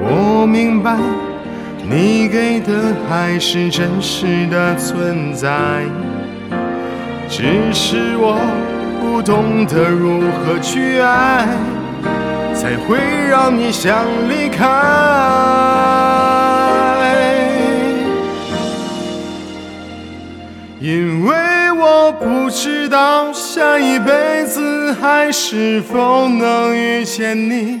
我明白，你给的爱是真实的存在，只是我不懂得如何去爱，才会让你想离开。因为我不知道下一辈子还是否能遇见你。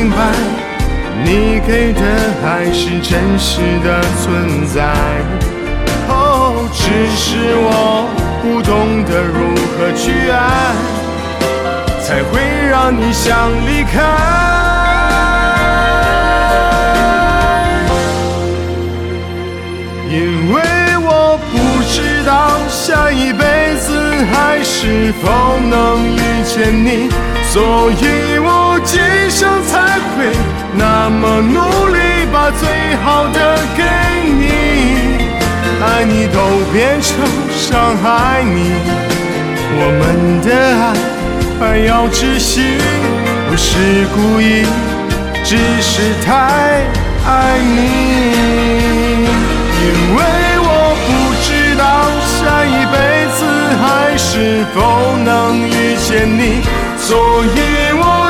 明白，你给的爱是真实的存在。哦，只是我不懂得如何去爱，才会让你想离开。因为我不知道下一辈子还是否能遇见你，所以我今生才会那么努力，把最好的给你。爱你都变成伤害你，我们的爱快要窒息，不是故意，只是太爱你。因为我不知道下一辈子还是否能遇见你，所以我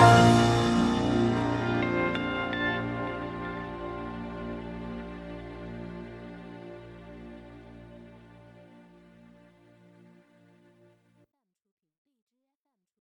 Bye.